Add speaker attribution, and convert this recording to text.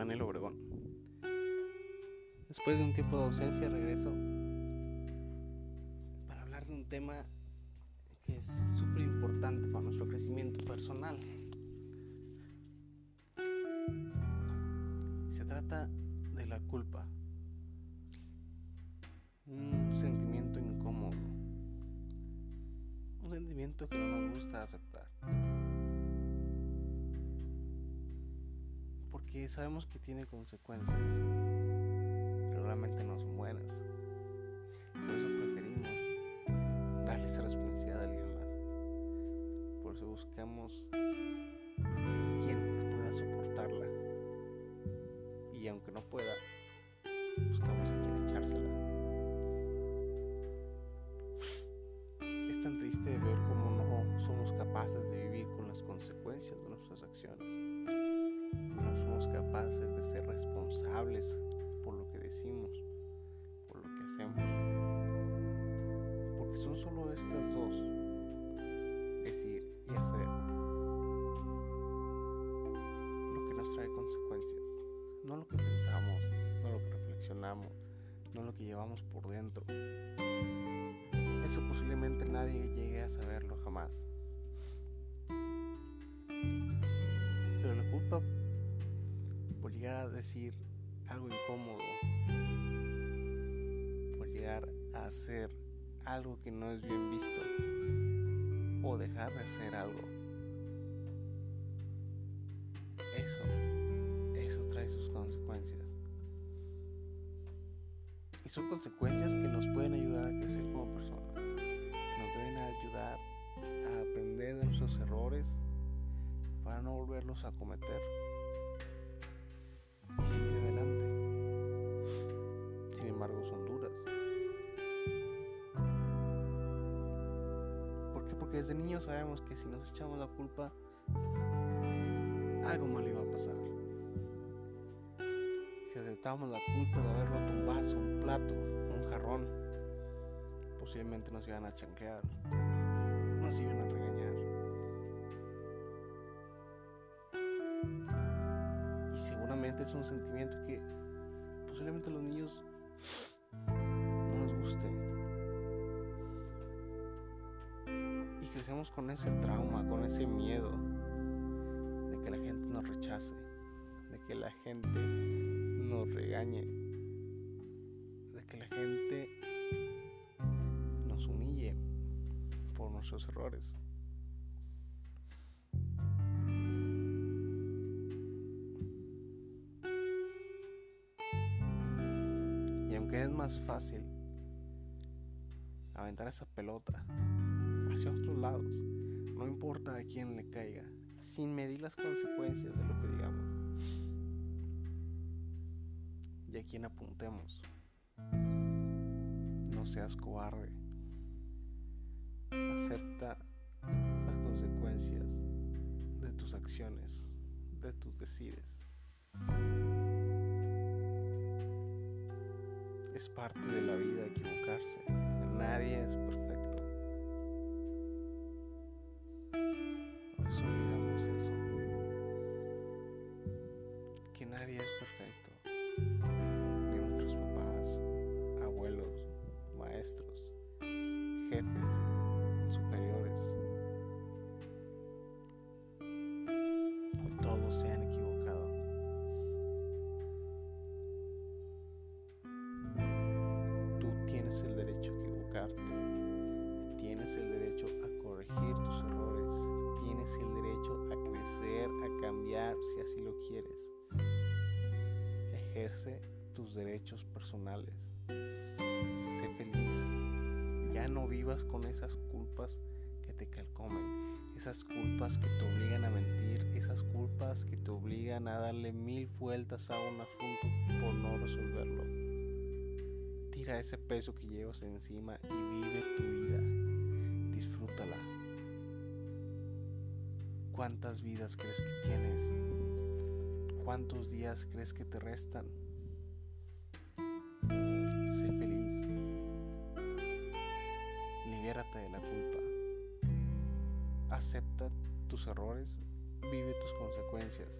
Speaker 1: Daniel Obregón. Después de un tiempo de ausencia regreso para hablar de un tema que es súper importante para nuestro crecimiento personal. Se trata de la culpa. Un sentimiento incómodo. Un sentimiento que no nos gusta aceptar. Sabemos que tiene consecuencias. Pero realmente no son buenas. Por eso preferimos darle esa responsabilidad a alguien más. Por eso buscamos quien pueda soportarla. Y aunque no pueda, buscamos a quien echársela. Es tan triste ver cómo no somos capaces de vivir con las consecuencias de nuestras acciones. Capaces de ser responsables por lo que decimos, por lo que hacemos. Porque son solo estas dos, decir y hacer, lo que nos trae consecuencias. No lo que pensamos, no lo que reflexionamos, no lo que llevamos por dentro. Eso posiblemente nadie llegue a saberlo jamás. Decir algo incómodo, por llegar a hacer algo que no es bien visto o dejar de hacer algo. Eso, eso trae sus consecuencias. Y son consecuencias que nos pueden ayudar a crecer como personas, que nos deben ayudar a aprender de nuestros errores para no volverlos a cometer y seguir adelante. Sin embargo, son duras. ¿Por qué? Porque desde niños sabemos que si nos echamos la culpa, algo malo iba a pasar. Si aceptamos la culpa de haber roto un vaso, un plato, un jarrón, posiblemente nos iban a chanquear, nos iban a regañar. Es un sentimiento que posiblemente a los niños no nos guste. Y crecemos con ese trauma, con ese miedo de que la gente nos rechace, de que la gente nos regañe, de que la gente nos humille por nuestros errores. Y aunque es más fácil aventar esa pelota hacia otros lados, no importa a quién le caiga, sin medir las consecuencias de lo que digamos y a quién apuntemos. No seas cobarde. Acepta las consecuencias de tus acciones, de tus decides. Es parte de la vida equivocarse. Nadie es perfecto. A veces olvidamos eso. Que nadie es perfecto. Ni nuestros papás, abuelos, maestros, jefes, superiores. Todos se tienes el derecho a equivocarte. Tienes el derecho a corregir tus errores. Tienes el derecho a crecer, a cambiar si así lo quieres. Ejerce tus derechos personales. Sé feliz. Ya no vivas con esas culpas que te calcomen, esas culpas que te obligan a mentir, esas culpas que te obligan a darle mil vueltas a un asunto por no resolverlo. Ese peso que llevas encima y vive tu vida. Disfrútala. ¿Cuántas vidas crees que tienes? ¿Cuántos días crees que te restan? Sé feliz. Libérate de la culpa. Acepta tus errores. Vive tus consecuencias.